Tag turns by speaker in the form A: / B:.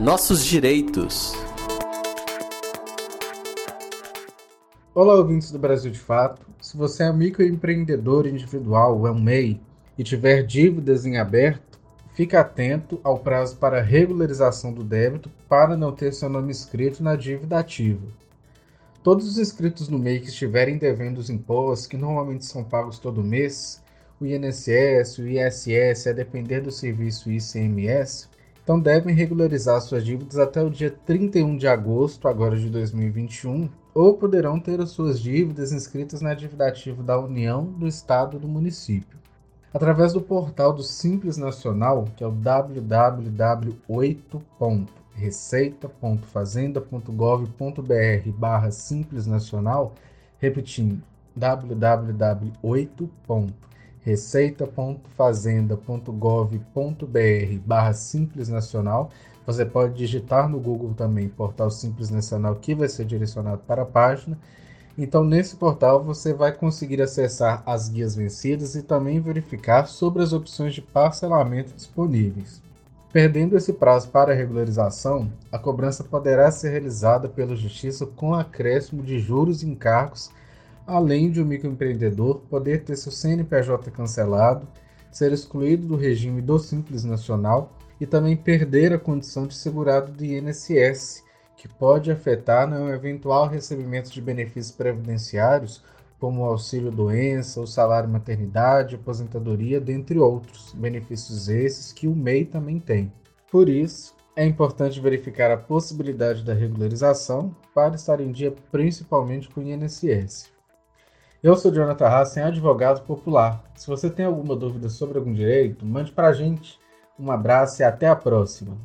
A: Nossos direitos.
B: Olá, ouvintes do Brasil de Fato. Se você é microempreendedor individual ou é um MEI e tiver dívidas em aberto, fique atento ao prazo para regularização do débito para não ter seu nome escrito na dívida ativa. Todos os inscritos no MEI que estiverem devendo os impostos, que normalmente são pagos todo mês, o INSS, o ISS, a depender do serviço ICMS, então devem regularizar suas dívidas até o dia 31 de agosto agora de 2021, ou poderão ter as suas dívidas inscritas na dívida ativa da União, do Estado do município. Através do portal do Simples Nacional, que é o www.receita.fazenda.gov.br barra Simples Nacional, repetindo, www.8.receita.fazenda.gov.br receita.fazenda.gov.br barra Simples Nacional. Você pode digitar no Google também Portal Simples Nacional, que vai ser direcionado para a página. Então, nesse portal, você vai conseguir acessar as guias vencidas e também verificar sobre as opções de parcelamento disponíveis. Perdendo esse prazo para regularização, a cobrança poderá ser realizada pela Justiça com acréscimo de juros e encargos além de o microempreendedor poder ter seu CNPJ cancelado, ser excluído do regime do Simples Nacional e também perder a condição de segurado do INSS, que pode afetar no eventual recebimento de benefícios previdenciários, como o auxílio doença, o salário maternidade, aposentadoria, dentre outros benefícios esses que o MEI também tem. Por isso, é importante verificar a possibilidade da regularização para estar em dia principalmente com o INSS. Eu sou Jonathan Hassen, advogado popular. Se você tem alguma dúvida sobre algum direito, mande para a gente. Um abraço e até a próxima.